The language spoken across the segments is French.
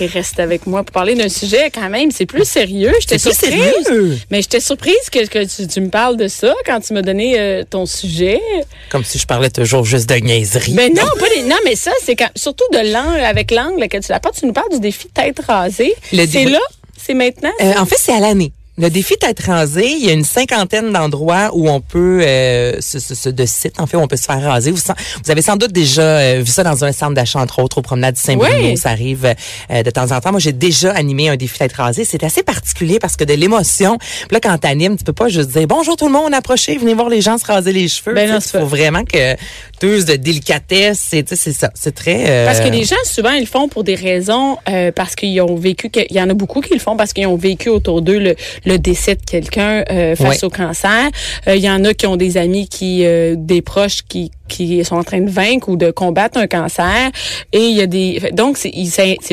t'es restée avec moi pour parler d'un sujet quand même, c'est plus sérieux. J'étais C'est plus surprise. sérieux? Mais j'étais surprise que, que tu, tu me parles de ça quand tu m'as donné euh, ton sujet. Comme si je parlais toujours juste de niaiserie. Mais non, pas non, mais ça, c'est quand, surtout de l'angle, avec l'angle que tu l'apportes, tu nous parles du défi tête rasée. C'est là, c'est maintenant? Euh, en fait, c'est à l'année. Le défi tête rasée, il y a une cinquantaine d'endroits où on peut, euh, ce, ce- ce- de sites, en fait, où on peut se faire raser. Vous, vous avez sans doute déjà euh, vu ça dans un centre d'achat, entre autres, au promenade du Saint-Bruno. Oui. Ça arrive euh, de temps en temps. Moi, j'ai déjà animé un défi tête rasée. C'est assez particulier parce que de l'émotion, là, quand t'animes, tu peux pas juste dire bonjour tout le monde, approchez, venez voir les gens se raser les cheveux. Ben il faut vraiment que tu de délicatesse. C'est, tu sais, c'est ça. C'est très. euh, Parce que les gens, souvent, ils le font pour des raisons, euh, parce qu'ils ont vécu, que- il y en a beaucoup qui le font parce qu'ils ont vécu autour d'eux le, le décès de quelqu'un euh, face Ouais. au cancer. Euh, Il y en a qui ont des amis qui, euh, des proches qui qui sont en train de vaincre ou de combattre un cancer. Et il y a des, donc c'est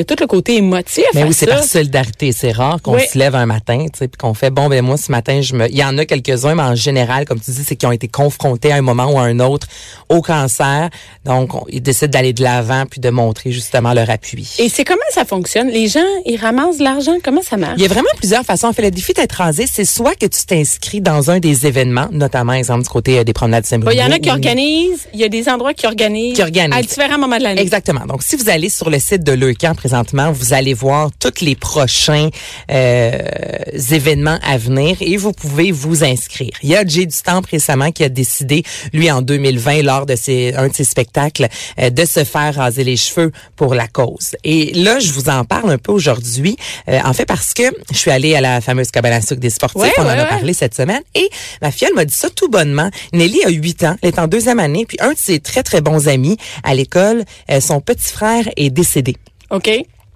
tout le côté émotif. Mais oui, c'est par solidarité. C'est rare qu'on Oui. se lève un matin, tu sais, qu'on fait bon ben moi ce matin je me. Il y en a quelques-uns, mais en général, comme tu dis, c'est qu'ils ont été confrontés à un moment ou à un autre au cancer. Donc on- ils décident d'aller de l'avant puis de montrer justement leur appui. Et c'est comment ça fonctionne? Les gens, ils ramassent de l'argent. Comment ça marche? Il y a vraiment plusieurs façons. En fait, le défi d'être rasé, c'est soit que tu t'inscris dans un des événements, notamment, exemple, du côté euh, des promenades de Bon, Il y en a qui organisent. Il y a des endroits qui organisent. Qui organisent. À différents moments de l'année. Exactement. Donc, si vous allez sur le site de Leucan présentement, vous allez voir tous les prochains euh, événements à venir et vous pouvez vous inscrire. Il y a Jay du Temple récemment qui a décidé, lui, en 2020, lors de ses, un de ses spectacles, euh, de se faire raser les cheveux pour la cause. Et là, je vous en parle un peu aujourd'hui, euh, en fait parce que je suis allée à la fameuse cabane à sucre des sportifs, Ouais, on en ouais, a ouais. parlé cette semaine, et ma fille, elle m'a dit ça tout bonnement. Nelly a 8 ans, elle est en deuxième année, puis un de ses très, très bons amis à l'école, euh, son petit frère est décédé. OK.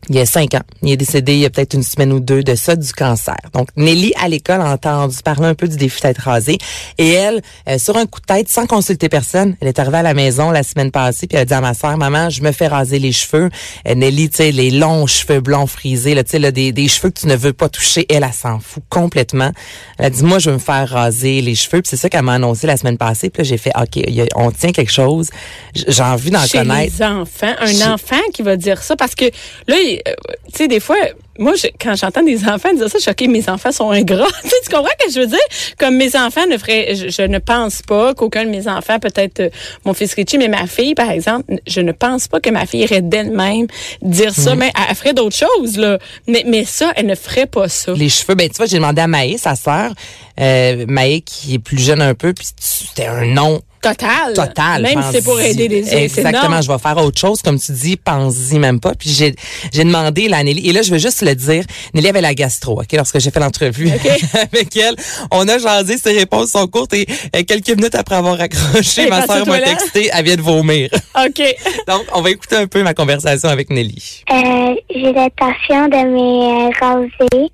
Il y a cinq ans. Il est décédé il y a peut-être une semaine ou deux de ça, du cancer. Donc, Nelly, à l'école, a entendu parler un peu du défi tête rasée. Et elle, euh, sur un coup de tête, sans consulter personne, elle est arrivée à la maison la semaine passée, puis elle a dit à ma soeur, maman, je me fais raser les cheveux. Euh, Nelly, tu sais, les longs cheveux blonds frisés, là, tu sais, là, des, des cheveux que tu ne veux pas toucher, elle, elle s'en fout complètement. Elle a dit, moi, je veux me faire raser les cheveux. Puis c'est ça qu'elle m'a annoncé la semaine passée. Puis là, j'ai fait, OK, a- on tient quelque chose. J'ai envie d'en Chez connaître. les enfants, un Chez- enfant qui va dire ça parce que là, euh, tu sais, des fois, moi, je- quand j'entends des enfants dire ça, je suis OK, mes enfants sont ingrats. tu comprends ce que je veux dire? Comme mes enfants ne feraient, je, je ne pense pas qu'aucun de mes enfants, peut-être euh, mon fils Richie, mais ma fille, par exemple, je ne pense pas que ma fille irait d'elle-même dire ça, mais elle, elle ferait d'autres choses, là. Mais, mais ça, elle ne ferait pas ça. Les cheveux, ben tu vois, j'ai demandé à Maë, sa sœur, euh, Maë qui est plus jeune un peu, puis c'était un nom Total. total. Même si c'est pour aider les autres. c'est Exactement, je vais faire autre chose, comme tu dis, pense-y même pas. Puis j'ai j'ai demandé là, à Nelly, et là, je veux juste le dire, Nelly avait la gastro, OK, lorsque j'ai fait l'entrevue avec elle. On a jasé, ses réponses sont courtes, et euh, quelques minutes après avoir est ma aux m'a texté, elle vient de vomir. OK. Donc, on va écouter un peu ma conversation avec Nelly. Euh, j'ai l'intention de me raser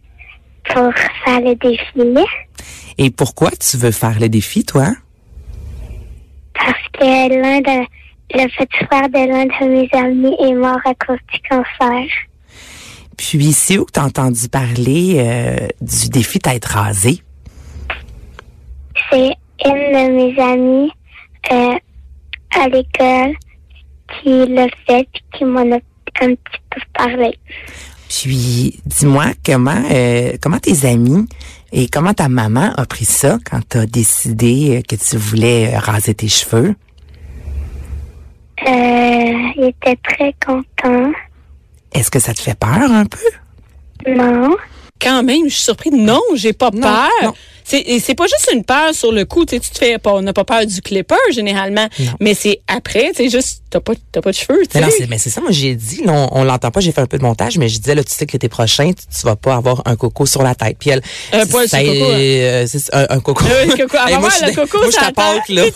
pour faire le défi Et pourquoi tu veux faire le défi, toi? Parce que l'un de le petit frère de l'un de mes amis est mort à cause du cancer. Puis, c'est où que tu as entendu parler euh, du défi d'être rasé? C'est une de mes amies euh, à l'école qui l'a fait et qui m'en a un petit peu parlé. Puis, dis-moi, comment, euh, comment tes amis et comment ta maman a pris ça quand tu as décidé euh, que tu voulais euh, raser tes cheveux? Euh, il était très content. Est-ce que ça te fait peur un peu? Non. Quand même, je suis surprise. Non, j'ai pas Non, peur. non. C'est et c'est pas juste une peur sur le coup, tu sais, tu te fais pas, on n'a pas peur du clipper généralement, mais c'est après, tu sais, juste t'as pas t'as pas de cheveux, tu Mais non, sais. mais c'est ça, moi j'ai dit, là, on, on l'entend pas, j'ai fait un peu de montage, mais je disais là, tu sais que l'été prochain, tu, tu vas pas avoir un coco sur la tête. Puis elle, Un poil sur coco, hein. euh, c'est un, un coco. Euh, le coco. Moi, je le coco moi, je t'apporte, là.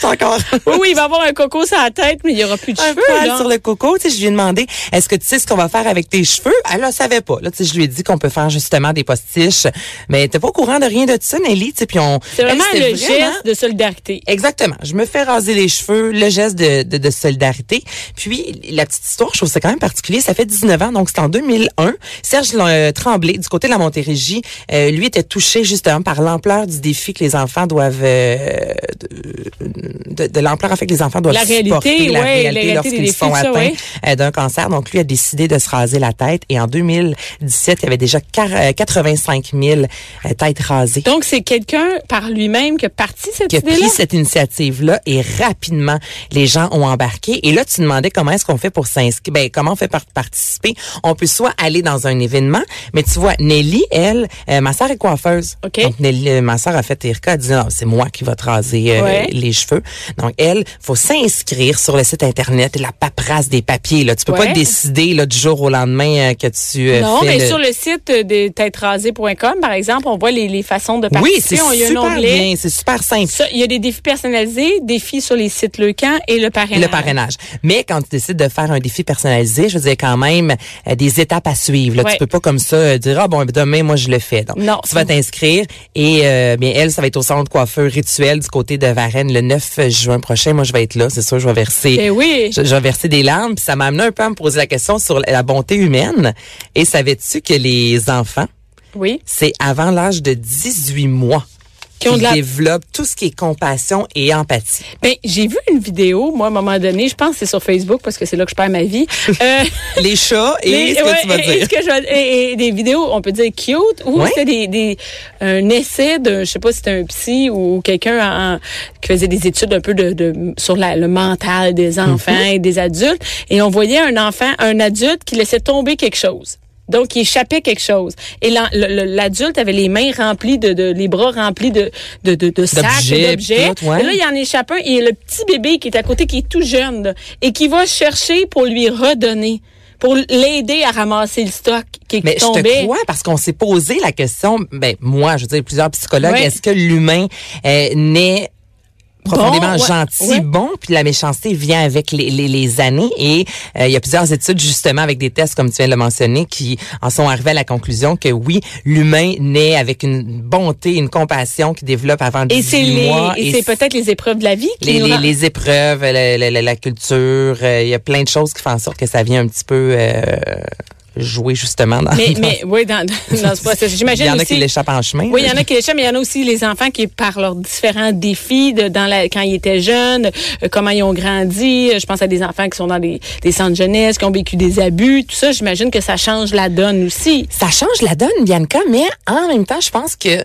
Je encore. Oui, oui, il va avoir un coco sur la tête, mais il y aura plus de un cheveux, poil là. sur le coco. Tu sais, je lui ai demandé, est-ce que tu sais ce qu'on va faire avec tes cheveux? Elle ne savait pas. Là, tu sais, je lui ai dit qu'on peut faire justement des postiches. Mais t'es pas au courant de rien de ça, Nelly. Tu sais, puis on. C'est vraiment elle, le vraiment- geste de solidarité. Exactement. Je me fais raser les cheveux, le geste de, de, de solidarité. Puis, la petite histoire, je trouve ça quand même particulier. Ça fait 19 ans, donc c'est en 2001. Serge euh, Tremblay, du côté de la Montérégie, euh, lui était touché justement par l'ampleur du défi que les enfants doivent... euh, de, de, l'ampleur en fait que les enfants doivent La réalité, supporter, la ouais, réalité lorsqu'ils sont atteints ouais. euh, d'un cancer. Donc, lui a décidé de se raser la tête. Et en 2017, il y avait déjà quar- euh, 85 000 euh, têtes rasées Donc, c'est quelqu'un par lui-même qui a parti cette qui a idée-là? pris cette initiative-là et rapidement, les gens ont embarqué. Et là, tu demandais comment est-ce qu'on fait pour s'inscrire. Ben, comment on fait pour participer? On peut soit aller dans un événement, mais tu vois, Nelly, elle, euh, ma sœur est coiffeuse. OK. Donc, Nelly, euh, ma sœur a fait Erika, elle dit, non, c'est moi qui va te raser euh, Ouais. les cheveux. Donc, elle, faut s'inscrire sur le site Internet, la paperasse des papiers. Là. Tu peux Ouais. pas décider là, du jour au lendemain euh, que tu euh, Non, fais mais le- sur le site de têterasées.com, par exemple, on voit les, les façons de Oui, participer. c'est a un super bien, c'est super simple. Il y a des défis personnalisés, défis sur les sites Leucan et le parrainage. Le parrainage. Mais quand tu décides de faire un défi personnalisé, je veux dire quand même euh, des étapes à suivre. Là. Ouais. Tu peux pas comme ça euh, dire ah bon demain moi je le fais. Donc Non. tu vas t'inscrire et euh, bien elle ça va être au centre de coiffeur rituel du côté de Varennes le 9 juin prochain. Moi je vais être là, c'est sûr je vais verser Eh oui. je, je vais verser des larmes, puis ça m'a amené un peu à me poser la question sur la bonté humaine. Et savais-tu que les enfants, Oui. c'est avant l'âge de 18 mois? Qui la- développent tout ce qui est compassion et empathie. Ben, j'ai vu une vidéo, moi, à un moment donné, je pense que c'est sur Facebook parce que c'est là que je perds ma vie. Euh, Les chats et les- ce que ouais, tu vas et- et dire. ce que je vais- et, et des vidéos, on peut dire cute, ou Ouais. c'était des, des, un essai de, je sais pas si c'était un psy ou quelqu'un qui faisait des études un peu de, de sur la, le mental des enfants Mhm. et des adultes. Et on voyait un enfant, un adulte qui laissait tomber quelque chose. Donc, il échappait quelque chose. Et l'adulte avait les mains remplies de, de les bras remplis de, de, de, de sacs, D'objets, et ouais. Là, il en échappe un et il y a le petit bébé qui est à côté, qui est tout jeune, là, et qui va chercher pour lui redonner, pour l'aider à ramasser le stock qui, qui Mais je tombait. te crois parce qu'on s'est posé la question, ben moi, je veux dire, plusieurs psychologues, est-ce que l'humain euh, naît profondément Bon, ouais, gentil, ouais. bon, puis la méchanceté vient avec les, les, les années. Et euh, il y a plusieurs études justement avec des tests comme tu viens de le mentionner qui en sont arrivés à la conclusion que oui, l'humain naît avec une bonté, une compassion qui développe avant Et c'est 18 les, mois. et c'est peut-être les épreuves de la vie qui les, nous les, rend- les épreuves, la, la- la- la culture, euh, il y a plein de choses qui font en sorte que ça vient un petit peu euh, jouer justement dans, Mais, dans- mais oui, dans, dans ce processus. il J'imagine y en a aussi. qui l'échappent en chemin. Oui, il y en a qui l'échappent, mais il y en a aussi les enfants qui, par leurs différents défis de, dans la, quand ils étaient jeunes, euh, comment ils ont grandi. Je pense à des enfants qui sont dans des, des centres jeunesse, qui ont vécu des abus. Tout ça, j'imagine que ça change la donne aussi. Ça change la donne, Bianca, mais en même temps, je pense que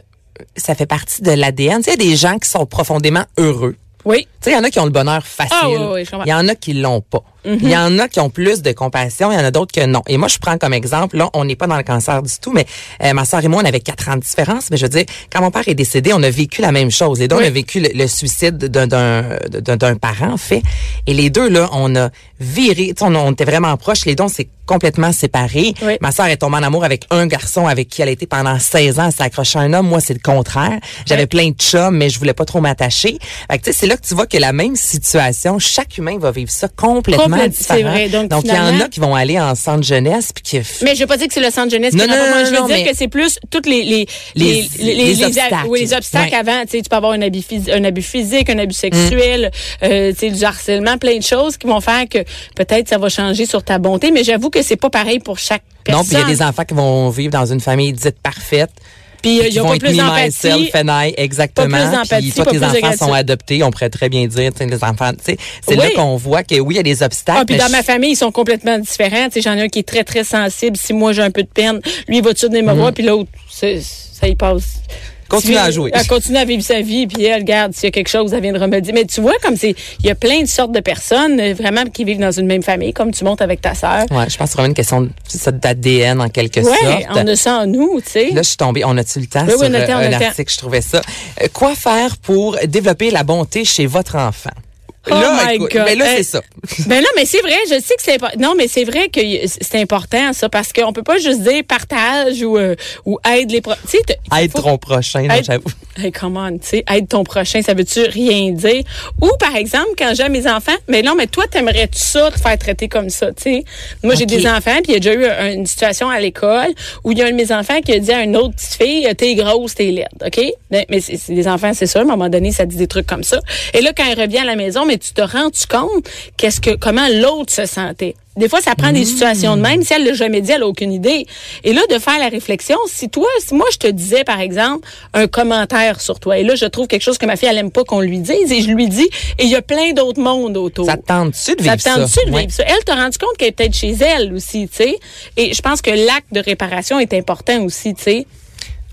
ça fait partie de l'ADN. Tu sais, il y a des gens qui sont profondément heureux. Oui. Tu sais, il y en a qui ont le bonheur facile. Ah, oui, oui, il y en a qui l'ont pas. Il y en a qui ont plus de compassion, il y en a d'autres que non. Et moi, je prends comme exemple, là, on n'est pas dans le cancer du tout, mais euh, ma soeur et moi, on avait quatre ans de différence. Mais je veux dire, quand mon père est décédé, on a vécu la même chose. Les deux, Oui. on a vécu le, le suicide d'un- d'un d'un d'un parent, en fait. Et les deux, là, on a viré, on, on était vraiment proches. Les deux, on s'est complètement séparés. Oui. Ma soeur est tombée en amour avec un garçon avec qui elle a été pendant 16 ans. Elle s'est accrochée à un homme. Moi, c'est le contraire. J'avais Oui. plein de chums, mais je voulais pas trop m'attacher. Fait que, tu sais, c'est là que tu vois que la même situation, chaque humain va vivre ça complètement C'est vrai. Donc, il y en a qui vont aller en centre jeunesse puis qui Mais je veux pas dire que c'est le centre jeunesse Non, non, non, Je veux dire que c'est plus toutes les les Les- les obstacles. oui, les obstacles avant. Tu sais, tu peux avoir un abus, phys- un abus physique, un abus sexuel, Mm. euh, tu sais, du harcèlement, plein de choses qui vont faire que peut-être ça va changer sur ta bonté. Mais j'avoue que c'est pas pareil pour chaque personne. non, puis il y a des enfants qui vont vivre dans une famille dite parfaite. Puis, ils ont vont pas plus d'empathie. exactement. Puis toi, tes enfants sont adoptés, on pourrait très bien dire, les enfants, c'est là qu'on voit que oui, il y a des obstacles. Ah, puis dans ma famille, ils sont complètement différents. J'en ai un qui est très, très sensible. Si moi, j'ai un peu de peine, lui, il va-tu venir me Mm. voir, puis l'autre, ça y passe. Continue à jouer. Elle continue à vivre sa vie, puis elle, regarde, s'il y a quelque chose, elle viendra me dire. Mais tu vois, comme c'est, il y a plein de sortes de personnes, euh, vraiment, qui vivent dans une même famille, comme tu montes avec ta sœur. Ouais, je pense que c'est vraiment une question d'ADN en quelque Ouais, sorte. on a ça en nous, tu sais. Là, je suis tombée. On a-tu le temps Oui, sur oui, on a le temps, euh, on a un le temps. article? Je trouvais ça. Euh, quoi faire pour développer la bonté chez votre enfant? Oh là, my écoute, God. ben là, Hey. c'est ça. Ben non, mais c'est vrai, je sais que c'est important. Non, mais c'est vrai que c'est important ça parce qu'on peut pas juste dire partage ou euh, ou aide les pro- tu sais t'as- Aide faut- ton prochain, j'avoue. Hey, come on, tu sais, aide ton prochain, ça veut-tu rien dire? Ou, par exemple, quand j'ai mes enfants, mais non, mais toi, t'aimerais-tu ça, te faire traiter comme ça, tu sais? Moi, j'ai des enfants, puis il y a déjà eu un- une situation à l'école où il y a un de mes enfants qui a dit à une autre petite fille, t'es grosse, t'es laide, OK? Mais, mais c'est c'est des enfants, c'est sûr, à un moment donné, ça dit des trucs comme ça. Et là, quand elle revient à la maison, mais tu te rends-tu compte qu'est-ce que, comment l'autre se sentait? Des fois, ça prend des situations de même. Si elle l'a jamais dit, elle a aucune idée. Et là, de faire la réflexion, si toi, si moi, je te disais, par exemple, un commentaire sur toi, et là, je trouve quelque chose que ma fille, elle aime pas qu'on lui dise, et je lui dis, et il y a plein d'autres mondes autour. Ça te tente-tu de Ça vivre te ça? tente-tu de Ouais. vivre ça? Elle t'a rendu compte qu'elle est peut-être chez elle aussi, tu sais. Et je pense que l'acte de réparation est important aussi, tu sais.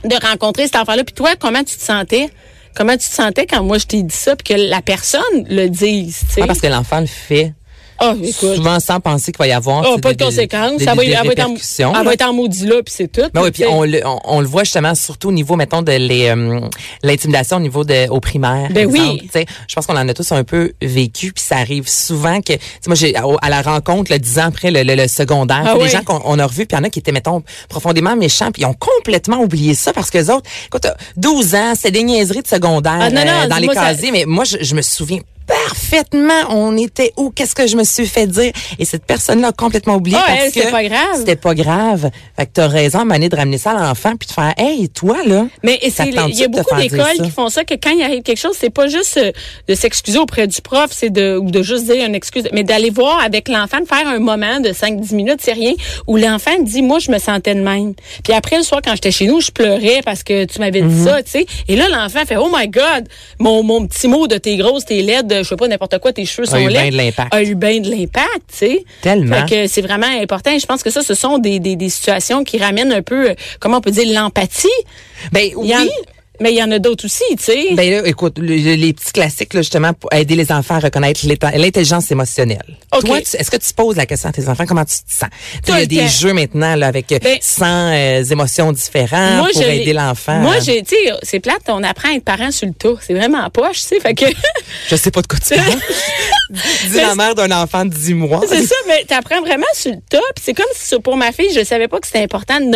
De rencontrer cet enfant-là. Puis toi, comment tu te sentais? Comment tu te sentais quand moi je t'ai dit ça, puis que la personne le dise, tu sais? Ah, parce que l'enfant le fait Ah, écoute. souvent sans penser qu'il va y avoir sais, pas de des- conséquences. des- ça va, des elle, va être en, répercussions, elle va être en maudit là, puis c'est tout. Ben oui, puis on le, on, on le voit justement surtout au niveau, mettons, de euh, l'intimidation au niveau de au primaire. Ben oui. Je pense qu'on en a tous un peu vécu, puis ça arrive souvent que, tu sais, moi, j'ai au- à la rencontre, le dix ans après le, le, le secondaire, Ah oui. les gens qu'on on a revus, puis il y en a qui étaient, mettons, profondément méchants, puis ils ont complètement oublié ça parce que les autres, écoute, 12 ans, c'est des niaiseries de secondaire Ah, non, non, euh, dans les ça- casiers, mais moi, je, je me souviens parfaitement on était où qu'est-ce que je me suis fait dire et cette personne là a complètement oublié Ah, parce elle, que pas grave. c'était pas grave fait que t'as raison donné, de ramener ça à l'enfant puis de faire hey toi là Mais il y a beaucoup d'écoles qui font ça que quand il arrive quelque chose, c'est pas juste euh, de s'excuser auprès du prof, c'est de ou de juste dire une excuse, mais d'aller voir avec l'enfant, de faire un moment de 5-10 minutes, c'est rien, où l'enfant dit moi je me sentais de même. Puis après le soir quand j'étais chez nous, je pleurais parce que tu m'avais Mhm. dit ça, tu sais. Et là l'enfant fait oh my god, mon mon petit mot de t'es grosse, t'es laide, je sais pas n'importe quoi, tes cheveux sont eu bien laids. de l'impact. A eu bien de l'impact, tu sais. Tellement. Fait que c'est vraiment important. Et je pense que ça, ce sont des, des, des situations qui ramènent un peu, euh, comment on peut dire, l'empathie. ben oui mais il y en a d'autres aussi, tu sais. ben là, écoute, le- le- les petits classiques, là, justement, pour aider les enfants à reconnaître l'intelligence émotionnelle. Toi, est-ce que tu poses la question à tes enfants, comment tu te sens? Tu sais, Tout Il y a le des jeux maintenant, là, avec Ben, 100 euh, émotions différentes pour je l'ai- aider l'enfant. Moi, j'ai, tu sais, c'est plate, on apprend à être parent sur le tour. C'est vraiment en poche, tu sais. Fait que, Je sais pas de quoi tu parles. Dis la mère d'un enfant de 10 mois. c'est ça, mais t'apprends vraiment sur le top. C'est comme si pour ma fille, je savais pas que c'était important de